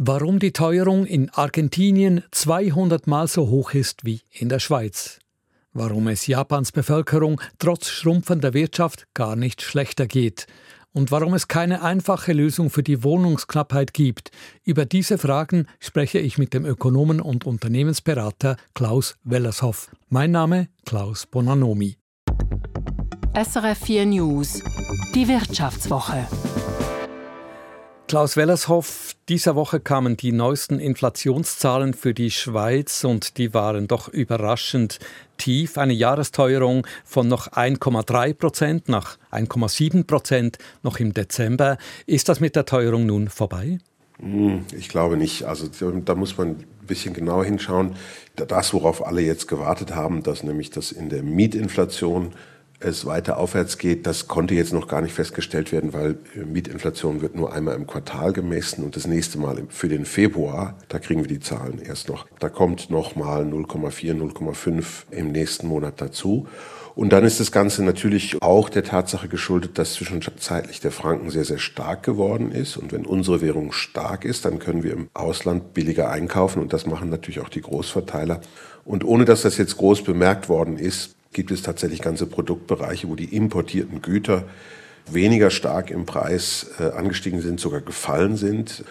Warum die Teuerung in Argentinien 200 Mal so hoch ist wie in der Schweiz. Warum es Japans Bevölkerung trotz schrumpfender Wirtschaft gar nicht schlechter geht. Und warum es keine einfache Lösung für die Wohnungsknappheit gibt. Über diese Fragen spreche ich mit dem Ökonomen und Unternehmensberater Klaus Wellershoff. Mein Name Klaus Bonanomi. SRF 4 News. Die Wirtschaftswoche. Klaus Wellershoff, dieser Woche kamen die neuesten Inflationszahlen für die Schweiz und die waren doch überraschend tief. Eine Jahresteuerung von noch 1,3 Prozent nach 1,7 Prozent noch im Dezember. Ist das mit der Teuerung nun vorbei? Hm, ich glaube nicht. Also da muss man ein bisschen genauer hinschauen. Das, worauf alle jetzt gewartet haben, dass nämlich das in der Mietinflation es weiter aufwärts geht, das konnte jetzt noch gar nicht festgestellt werden, weil Mietinflation wird nur einmal im Quartal gemessen und das nächste Mal für den Februar, da kriegen wir die Zahlen erst noch. Da kommt noch mal 0,4, 0,5 im nächsten Monat dazu. Und dann ist das Ganze natürlich auch der Tatsache geschuldet, dass zwischenzeitlich der Franken sehr, sehr stark geworden ist. Und wenn unsere Währung stark ist, dann können wir im Ausland billiger einkaufen. Und das machen natürlich auch die Großverteiler. Und ohne dass das jetzt groß bemerkt worden ist, gibt es tatsächlich ganze Produktbereiche, wo die importierten Güter weniger stark im Preis äh, angestiegen sind, sogar gefallen sind.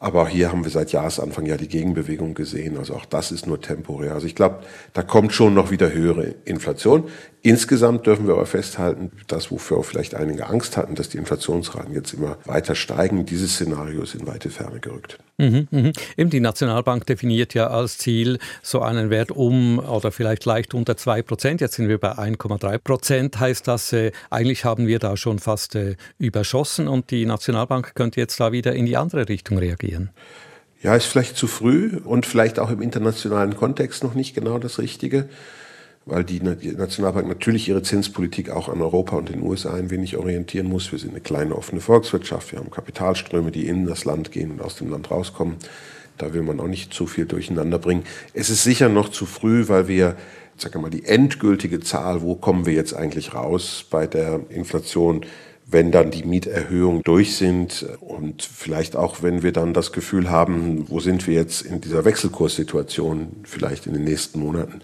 Aber auch hier haben wir seit Jahresanfang ja die Gegenbewegung gesehen. Also auch das ist nur temporär. Also ich glaube, da kommt schon noch wieder höhere Inflation. Insgesamt dürfen wir aber festhalten, das, wofür auch vielleicht einige Angst hatten, dass die Inflationsraten jetzt immer weiter steigen, dieses Szenario ist in weite Ferne gerückt. Mhm, mh. Eben die Nationalbank definiert ja als Ziel so einen Wert um oder vielleicht leicht unter 2 Prozent. Jetzt sind wir bei 1,3 Prozent. Heißt das, äh, eigentlich haben wir da schon fast äh, überschossen und die Nationalbank könnte jetzt da wieder in die andere Richtung reagieren. Ja, ist vielleicht zu früh und vielleicht auch im internationalen Kontext noch nicht genau das Richtige weil die, Nationalbank natürlich ihre Zinspolitik auch an Europa und den USA ein wenig orientieren muss. Wir sind eine kleine offene Volkswirtschaft, wir haben Kapitalströme, die in das Land gehen und aus dem Land rauskommen. Da will man auch nicht zu viel durcheinander bringen. Es ist sicher noch zu früh, weil wir, sag mal, die endgültige Zahl, wo kommen wir jetzt eigentlich raus bei der Inflation, wenn dann die Mieterhöhungen durch sind und vielleicht auch, wenn wir dann das Gefühl haben, wo sind wir jetzt in dieser Wechselkurssituation vielleicht in den nächsten Monaten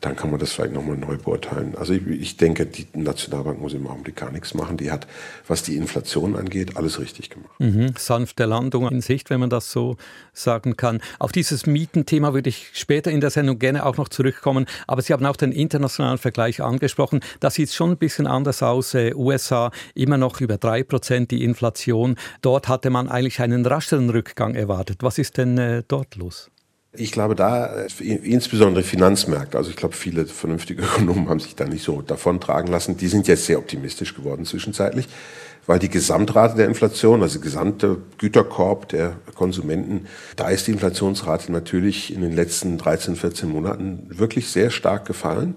dann kann man das vielleicht nochmal neu beurteilen. Also ich, ich, denke, die Nationalbank muss im Augenblick gar nichts machen. Die hat, was die Inflation angeht, alles richtig gemacht. Mhm, sanfte Landung in Sicht, wenn man das so sagen kann. Auf dieses Mietenthema würde ich später in der Sendung gerne auch noch zurückkommen. Aber Sie haben auch den internationalen Vergleich angesprochen. Da sieht schon ein bisschen anders aus. Äh, USA immer noch über 3% die Inflation. Dort hatte man eigentlich einen rascheren Rückgang erwartet. Was ist denn äh, dort los? Ich glaube, da insbesondere Finanzmärkte, also ich glaube, viele vernünftige Ökonomen haben sich da nicht so davontragen lassen. Die sind jetzt sehr optimistisch geworden zwischenzeitlich, weil die Gesamtrate der Inflation, also der gesamte Güterkorb der Konsumenten, da ist die Inflationsrate natürlich in den letzten 13, 14 Monaten wirklich sehr stark gefallen.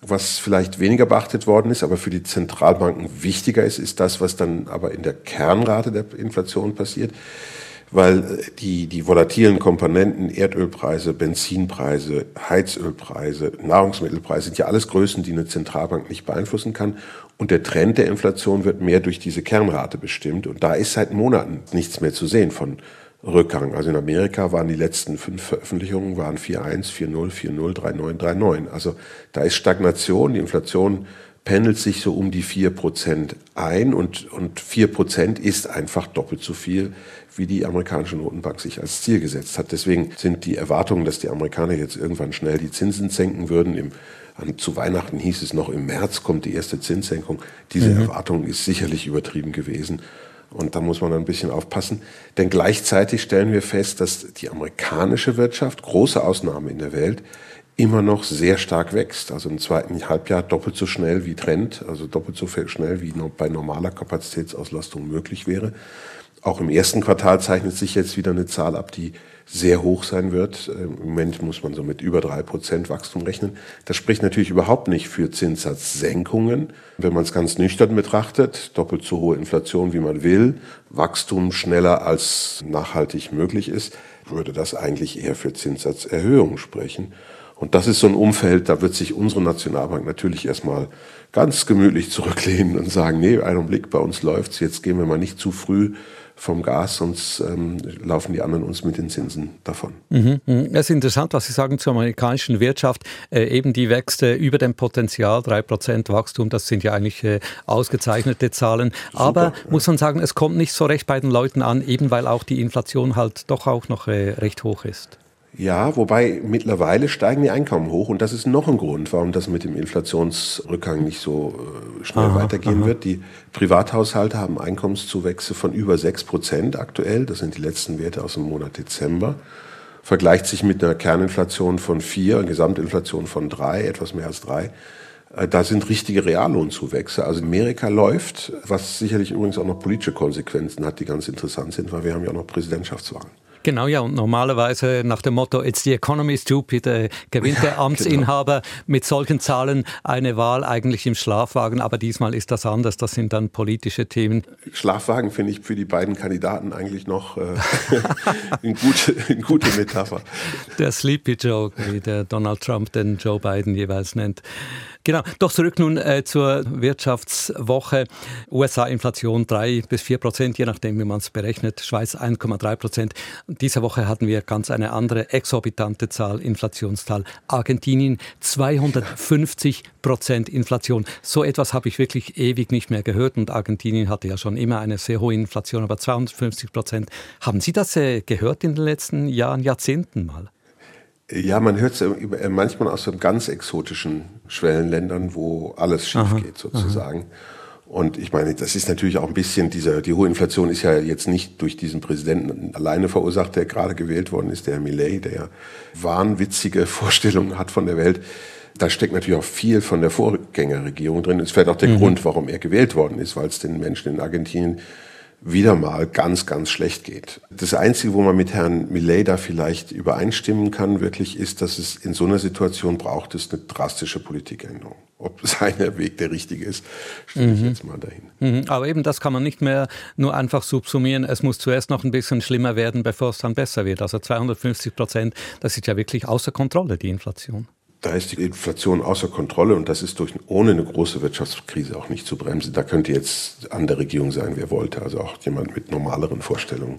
Was vielleicht weniger beachtet worden ist, aber für die Zentralbanken wichtiger ist, ist das, was dann aber in der Kernrate der Inflation passiert weil die, die volatilen Komponenten, Erdölpreise, Benzinpreise, Heizölpreise, Nahrungsmittelpreise sind ja alles Größen, die eine Zentralbank nicht beeinflussen kann. Und der Trend der Inflation wird mehr durch diese Kernrate bestimmt. Und da ist seit Monaten nichts mehr zu sehen von Rückgang. Also in Amerika waren die letzten fünf Veröffentlichungen waren 4,1, 4,0, 4,0, 3,9, 3,9. Also da ist Stagnation, die Inflation pendelt sich so um die 4% ein und, und 4% ist einfach doppelt so viel, wie die amerikanische Notenbank sich als Ziel gesetzt hat. Deswegen sind die Erwartungen, dass die Amerikaner jetzt irgendwann schnell die Zinsen senken würden, im, an, zu Weihnachten hieß es noch, im März kommt die erste Zinssenkung. Diese mhm. Erwartung ist sicherlich übertrieben gewesen. Und da muss man ein bisschen aufpassen. Denn gleichzeitig stellen wir fest, dass die amerikanische Wirtschaft, große Ausnahme in der Welt, immer noch sehr stark wächst. Also im zweiten Halbjahr doppelt so schnell wie Trend, also doppelt so schnell wie bei normaler Kapazitätsauslastung möglich wäre. Auch im ersten Quartal zeichnet sich jetzt wieder eine Zahl ab, die sehr hoch sein wird. Im Moment muss man so mit über drei Prozent Wachstum rechnen. Das spricht natürlich überhaupt nicht für Zinssatzsenkungen. Wenn man es ganz nüchtern betrachtet, doppelt so hohe Inflation, wie man will, Wachstum schneller als nachhaltig möglich ist, würde das eigentlich eher für Zinssatzerhöhungen sprechen. Und das ist so ein Umfeld, da wird sich unsere Nationalbank natürlich erstmal ganz gemütlich zurücklehnen und sagen, nee, einen Blick, bei uns läuft's, jetzt gehen wir mal nicht zu früh vom Gas, sonst ähm, laufen die anderen uns mit den Zinsen davon. Mhm, mhm. Es ist interessant, was Sie sagen zur amerikanischen Wirtschaft. Äh, eben die wächst äh, über dem Potenzial, 3% Wachstum, das sind ja eigentlich äh, ausgezeichnete Zahlen. Super, Aber ja. muss man sagen, es kommt nicht so recht bei den Leuten an, eben weil auch die Inflation halt doch auch noch äh, recht hoch ist. Ja, wobei mittlerweile steigen die Einkommen hoch und das ist noch ein Grund, warum das mit dem Inflationsrückgang nicht so äh, schnell aha, weitergehen aha. wird. Die Privathaushalte haben Einkommenszuwächse von über sechs Prozent aktuell. Das sind die letzten Werte aus dem Monat Dezember. Vergleicht sich mit einer Kerninflation von vier, einer Gesamtinflation von drei, etwas mehr als drei. Äh, da sind richtige Reallohnzuwächse. Also Amerika läuft, was sicherlich übrigens auch noch politische Konsequenzen hat, die ganz interessant sind, weil wir haben ja auch noch Präsidentschaftswahlen. Genau, ja, und normalerweise nach dem Motto It's the economy stupid äh, gewinnt der Amtsinhaber genau. mit solchen Zahlen eine Wahl eigentlich im Schlafwagen, aber diesmal ist das anders, das sind dann politische Themen. Schlafwagen finde ich für die beiden Kandidaten eigentlich noch äh, eine, gute, eine gute Metapher. Der Sleepy Joke, wie der Donald Trump den Joe Biden jeweils nennt. Genau. Doch zurück nun äh, zur Wirtschaftswoche. USA-Inflation 3 bis 4 Prozent, je nachdem, wie man es berechnet. Schweiz 1,3 Prozent. Diese Woche hatten wir ganz eine andere exorbitante Zahl, Inflationszahl. Argentinien 250 Prozent Inflation. So etwas habe ich wirklich ewig nicht mehr gehört. Und Argentinien hatte ja schon immer eine sehr hohe Inflation, aber 250 Prozent. Haben Sie das äh, gehört in den letzten Jahren, Jahrzehnten mal? Ja, man hört es äh, manchmal aus so ganz exotischen Schwellenländern, wo alles schief aha, geht sozusagen. Aha. Und ich meine, das ist natürlich auch ein bisschen dieser, die hohe Inflation ist ja jetzt nicht durch diesen Präsidenten alleine verursacht, der gerade gewählt worden ist, der Millet, der ja wahnwitzige Vorstellungen hat von der Welt. Da steckt natürlich auch viel von der Vorgängerregierung drin. Es fällt auch der mhm. Grund, warum er gewählt worden ist, weil es den Menschen in Argentinien wieder mal ganz, ganz schlecht geht. Das Einzige, wo man mit Herrn Millet da vielleicht übereinstimmen kann, wirklich ist, dass es in so einer Situation braucht es eine drastische Politikänderung. Ob sein Weg der richtige ist, stelle ich mhm. jetzt mal dahin. Mhm. Aber eben das kann man nicht mehr nur einfach subsumieren. Es muss zuerst noch ein bisschen schlimmer werden, bevor es dann besser wird. Also 250 Prozent, das ist ja wirklich außer Kontrolle, die Inflation da ist die Inflation außer Kontrolle und das ist durch, ohne eine große Wirtschaftskrise auch nicht zu bremsen. Da könnte jetzt an der Regierung sein, wer wollte, also auch jemand mit normaleren Vorstellungen.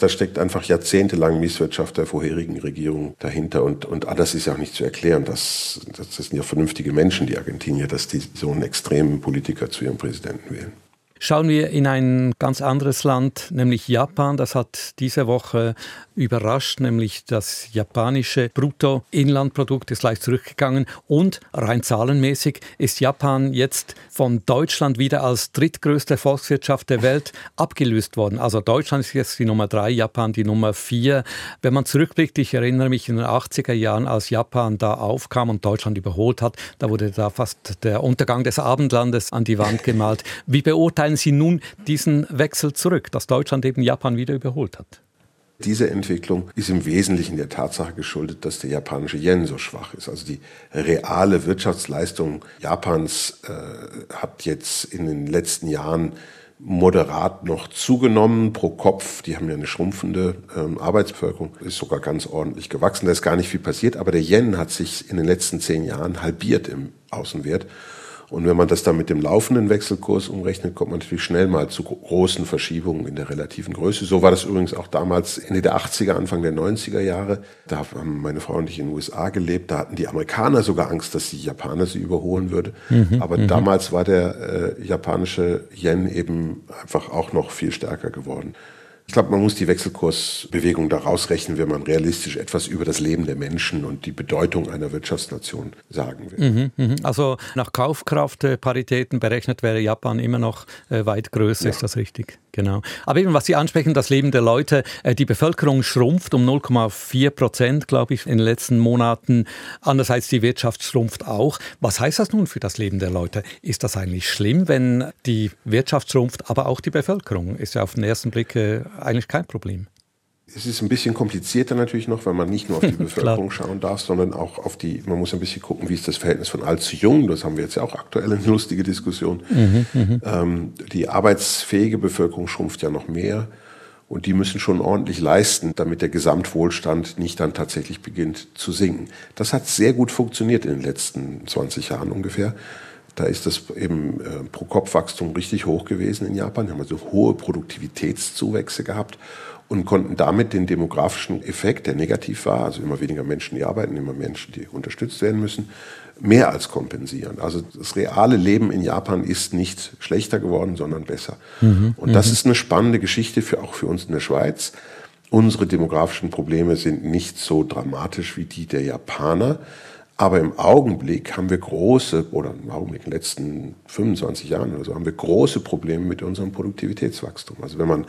Da steckt einfach jahrzehntelang Misswirtschaft der vorherigen Regierung dahinter und, und das ist ja auch nicht zu erklären. Das, das sind ja vernünftige Menschen, die Argentinier, dass die so einen extremen Politiker zu ihrem Präsidenten wählen. Schauen wir in ein ganz anderes Land, nämlich Japan. Das hat diese Woche überrascht, nämlich das japanische Bruttoinlandprodukt ist leicht zurückgegangen und rein zahlenmäßig ist Japan jetzt von Deutschland wieder als drittgrößte Volkswirtschaft der Welt abgelöst worden. Also Deutschland ist jetzt die Nummer drei, Japan die Nummer vier. Wenn man zurückblickt, ich erinnere mich in den 80er Jahren, als Japan da aufkam und Deutschland überholt hat, da wurde da fast der Untergang des Abendlandes an die Wand gemalt. Wie beurteilen Sie nun diesen Wechsel zurück, dass Deutschland eben Japan wieder überholt hat? Diese Entwicklung ist im Wesentlichen der Tatsache geschuldet, dass der japanische Yen so schwach ist. Also die reale Wirtschaftsleistung Japans äh, hat jetzt in den letzten Jahren moderat noch zugenommen pro Kopf. Die haben ja eine schrumpfende ähm, Arbeitsbevölkerung, ist sogar ganz ordentlich gewachsen. Da ist gar nicht viel passiert, aber der Yen hat sich in den letzten zehn Jahren halbiert im Außenwert. Und wenn man das dann mit dem laufenden Wechselkurs umrechnet, kommt man natürlich schnell mal zu großen Verschiebungen in der relativen Größe. So war das übrigens auch damals Ende der 80er, Anfang der 90er Jahre. Da haben meine Frau und ich in den USA gelebt. Da hatten die Amerikaner sogar Angst, dass die Japaner sie überholen würde. Mhm, Aber mhm. damals war der äh, japanische Yen eben einfach auch noch viel stärker geworden. Ich glaube, man muss die Wechselkursbewegung da rausrechnen, wenn man realistisch etwas über das Leben der Menschen und die Bedeutung einer Wirtschaftsnation sagen will. Mhm, mhm. Also nach Kaufkraftparitäten berechnet wäre Japan immer noch äh, weit größer, ja. ist das richtig? Genau. Aber eben, was Sie ansprechen, das Leben der Leute, äh, die Bevölkerung schrumpft um 0,4 Prozent, glaube ich, in den letzten Monaten. Andererseits die Wirtschaft schrumpft auch. Was heißt das nun für das Leben der Leute? Ist das eigentlich schlimm, wenn die Wirtschaft schrumpft, aber auch die Bevölkerung? Ist ja auf den ersten Blick äh, eigentlich kein Problem. Es ist ein bisschen komplizierter natürlich noch, weil man nicht nur auf die Bevölkerung schauen darf, sondern auch auf die, man muss ein bisschen gucken, wie ist das Verhältnis von alt zu jung. Das haben wir jetzt ja auch aktuell eine lustige Diskussion. Mhm, mhm, ähm, die arbeitsfähige Bevölkerung schrumpft ja noch mehr. Und die müssen schon ordentlich leisten, damit der Gesamtwohlstand nicht dann tatsächlich beginnt zu sinken. Das hat sehr gut funktioniert in den letzten 20 Jahren ungefähr. Da ist das eben äh, Pro-Kopf-Wachstum richtig hoch gewesen in Japan. Die haben also hohe Produktivitätszuwächse gehabt und konnten damit den demografischen Effekt, der negativ war, also immer weniger Menschen, die arbeiten, immer Menschen, die unterstützt werden müssen, mehr als kompensieren. Also das reale Leben in Japan ist nicht schlechter geworden, sondern besser. Mhm, und das mhm. ist eine spannende Geschichte für, auch für uns in der Schweiz. Unsere demografischen Probleme sind nicht so dramatisch wie die der Japaner. Aber im Augenblick haben wir große, oder im Augenblick in den letzten 25 Jahren oder so, haben wir große Probleme mit unserem Produktivitätswachstum. Also wenn man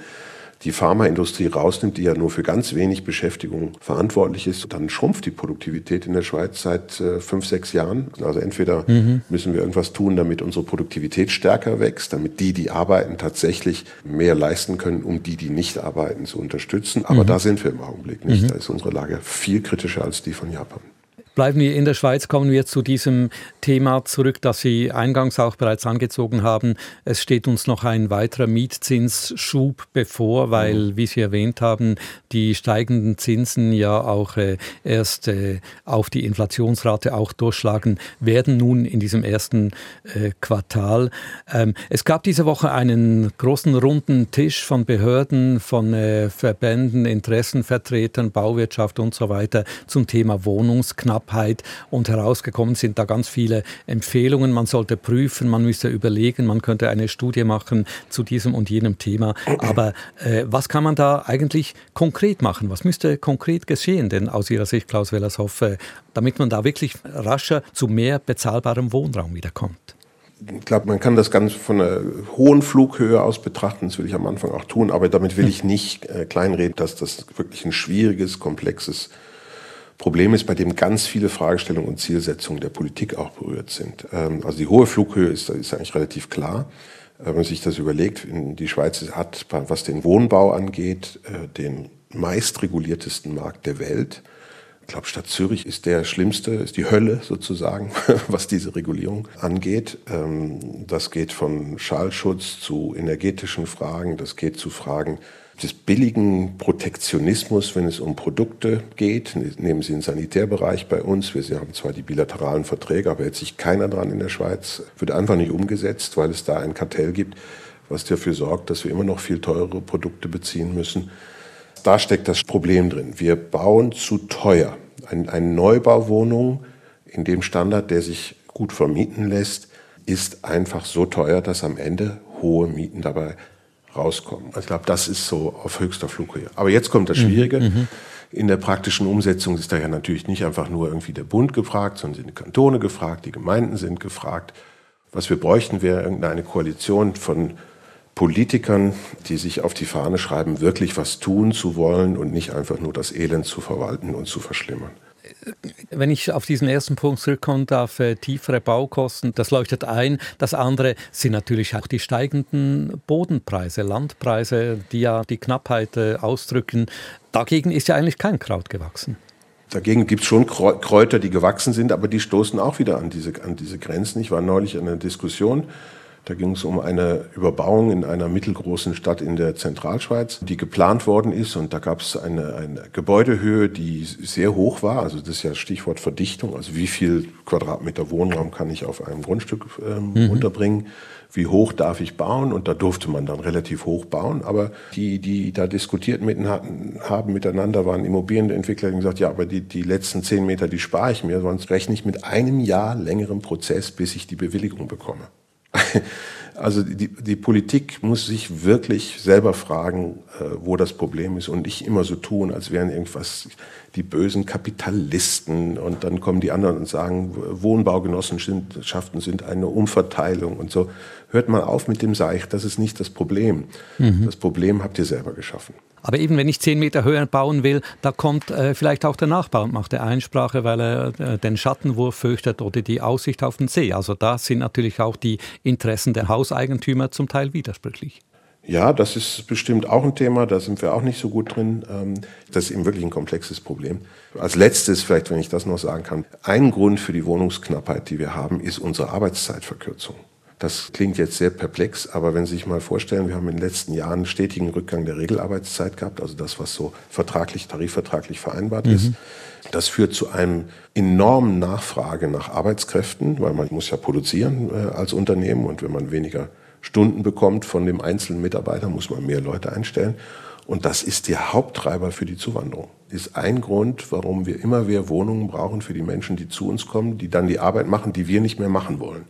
die Pharmaindustrie rausnimmt, die ja nur für ganz wenig Beschäftigung verantwortlich ist, dann schrumpft die Produktivität in der Schweiz seit äh, fünf, sechs Jahren. Also entweder mhm. müssen wir irgendwas tun, damit unsere Produktivität stärker wächst, damit die, die arbeiten, tatsächlich mehr leisten können, um die, die nicht arbeiten, zu unterstützen. Aber mhm. da sind wir im Augenblick nicht. Mhm. Da ist unsere Lage viel kritischer als die von Japan. Bleiben wir in der Schweiz, kommen wir zu diesem Thema zurück, das Sie eingangs auch bereits angezogen haben. Es steht uns noch ein weiterer Mietzinsschub bevor, weil, mhm. wie Sie erwähnt haben, die steigenden Zinsen ja auch äh, erst äh, auf die Inflationsrate auch durchschlagen werden, nun in diesem ersten äh, Quartal. Ähm, es gab diese Woche einen großen runden Tisch von Behörden, von äh, Verbänden, Interessenvertretern, Bauwirtschaft und so weiter zum Thema Wohnungsknappheit. Knappheit und herausgekommen sind da ganz viele Empfehlungen. Man sollte prüfen, man müsste überlegen, man könnte eine Studie machen zu diesem und jenem Thema. Aber äh, was kann man da eigentlich konkret machen? Was müsste konkret geschehen denn aus Ihrer Sicht, Klaus Wellershoff, äh, damit man da wirklich rascher zu mehr bezahlbarem Wohnraum wiederkommt? ich glaube, man kann das ganz von einer hohen Flughöhe aus betrachten. Das will ich am Anfang auch tun, aber damit will ich nicht äh, kleinreden, dass das wirklich ein schwieriges, komplexes Problem ist, bei dem ganz viele Fragestellungen und Zielsetzungen der Politik auch berührt sind. Ähm, also die hohe Flughöhe ist, ist eigentlich relativ klar. Äh, wenn man sich das überlegt, die Schweiz hat, was den Wohnbau angeht, äh, den meistreguliertesten Markt der Welt. Ich glaube, Stadt Zürich ist der schlimmste, ist die Hölle sozusagen, was diese Regulierung angeht. Ähm, das geht von Schallschutz zu energetischen Fragen, das geht zu Fragen des billigen Protektionismus, wenn es um Produkte geht. Nehmen Sie den Sanitärbereich bei uns. Wir haben zwar die bilateralen Verträge, aber hält sich keiner dran in der Schweiz. Wird einfach nicht umgesetzt, weil es da ein Kartell gibt, was dafür sorgt, dass wir immer noch viel teurere Produkte beziehen müssen. Da steckt das Problem drin. Wir bauen zu teuer. Ein, eine Neubauwohnung in dem Standard, der sich gut vermieten lässt, ist einfach so teuer, dass am Ende hohe Mieten dabei rauskommen. Also ich glaube, das ist so auf höchster Flughöhe. Aber jetzt kommt das mhm. Schwierige. Mhm. In der praktischen Umsetzung ist da ja natürlich nicht einfach nur irgendwie der Bund gefragt, sondern sind die Kantone gefragt, die Gemeinden sind gefragt. Was wir bräuchten, wäre irgendeine Koalition von Politikern, die sich auf die Fahne schreiben, wirklich was tun zu wollen und nicht einfach nur das Elend zu verwalten und zu verschlimmern. Wenn ich auf diesen ersten Punkt zurückkommen darf, äh, tiefere Baukosten, das leuchtet ein. Das andere sind natürlich auch die steigenden Bodenpreise, Landpreise, die ja die Knappheit äh, ausdrücken. Dagegen ist ja eigentlich kein Kraut gewachsen. Dagegen gibt es schon Kräuter, die gewachsen sind, aber die stoßen auch wieder an diese, an diese Grenzen. Ich war neulich in einer Diskussion da ging es um eine Überbauung in einer mittelgroßen Stadt in der Zentralschweiz, die geplant worden ist. Und da gab es eine, eine Gebäudehöhe, die sehr hoch war. Also das ist ja Stichwort Verdichtung. Also wie viel Quadratmeter Wohnraum kann ich auf einem Grundstück ähm, mhm. unterbringen? Wie hoch darf ich bauen? Und da durfte man dann relativ hoch bauen. Aber die, die da diskutiert mitten hatten, haben miteinander, waren Immobilienentwickler, die gesagt, ja, aber die, die letzten zehn Meter, die spare ich mir, sonst rechne ich mit einem Jahr längerem Prozess, bis ich die Bewilligung bekomme. Also die, die Politik muss sich wirklich selber fragen, äh, wo das Problem ist und nicht immer so tun, als wären irgendwas die bösen Kapitalisten und dann kommen die anderen und sagen, Wohnbaugenossenschaften sind eine Umverteilung und so. Hört mal auf mit dem Seich, das ist nicht das Problem. Mhm. Das Problem habt ihr selber geschaffen. Aber eben, wenn ich zehn Meter höher bauen will, da kommt äh, vielleicht auch der Nachbar und macht eine Einsprache, weil er äh, den Schattenwurf fürchtet oder die Aussicht auf den See. Also da sind natürlich auch die Interessen der Hauseigentümer zum Teil widersprüchlich. Ja, das ist bestimmt auch ein Thema, da sind wir auch nicht so gut drin. Ähm, das ist eben wirklich ein komplexes Problem. Als letztes, vielleicht wenn ich das noch sagen kann, ein Grund für die Wohnungsknappheit, die wir haben, ist unsere Arbeitszeitverkürzung. Das klingt jetzt sehr perplex, aber wenn Sie sich mal vorstellen, wir haben in den letzten Jahren einen stetigen Rückgang der Regelarbeitszeit gehabt, also das, was so vertraglich, tarifvertraglich vereinbart mhm. ist. Das führt zu einem enormen Nachfrage nach Arbeitskräften, weil man muss ja produzieren äh, als Unternehmen und wenn man weniger Stunden bekommt von dem einzelnen Mitarbeiter, muss man mehr Leute einstellen. Und das ist der Haupttreiber für die Zuwanderung. Das ist ein Grund, warum wir immer mehr Wohnungen brauchen für die Menschen, die zu uns kommen, die dann die Arbeit machen, die wir nicht mehr machen wollen.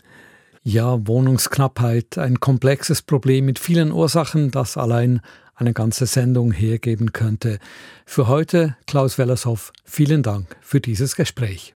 Ja, Wohnungsknappheit, ein komplexes Problem mit vielen Ursachen, das allein eine ganze Sendung hergeben könnte. Für heute, Klaus Wellershoff, vielen Dank für dieses Gespräch.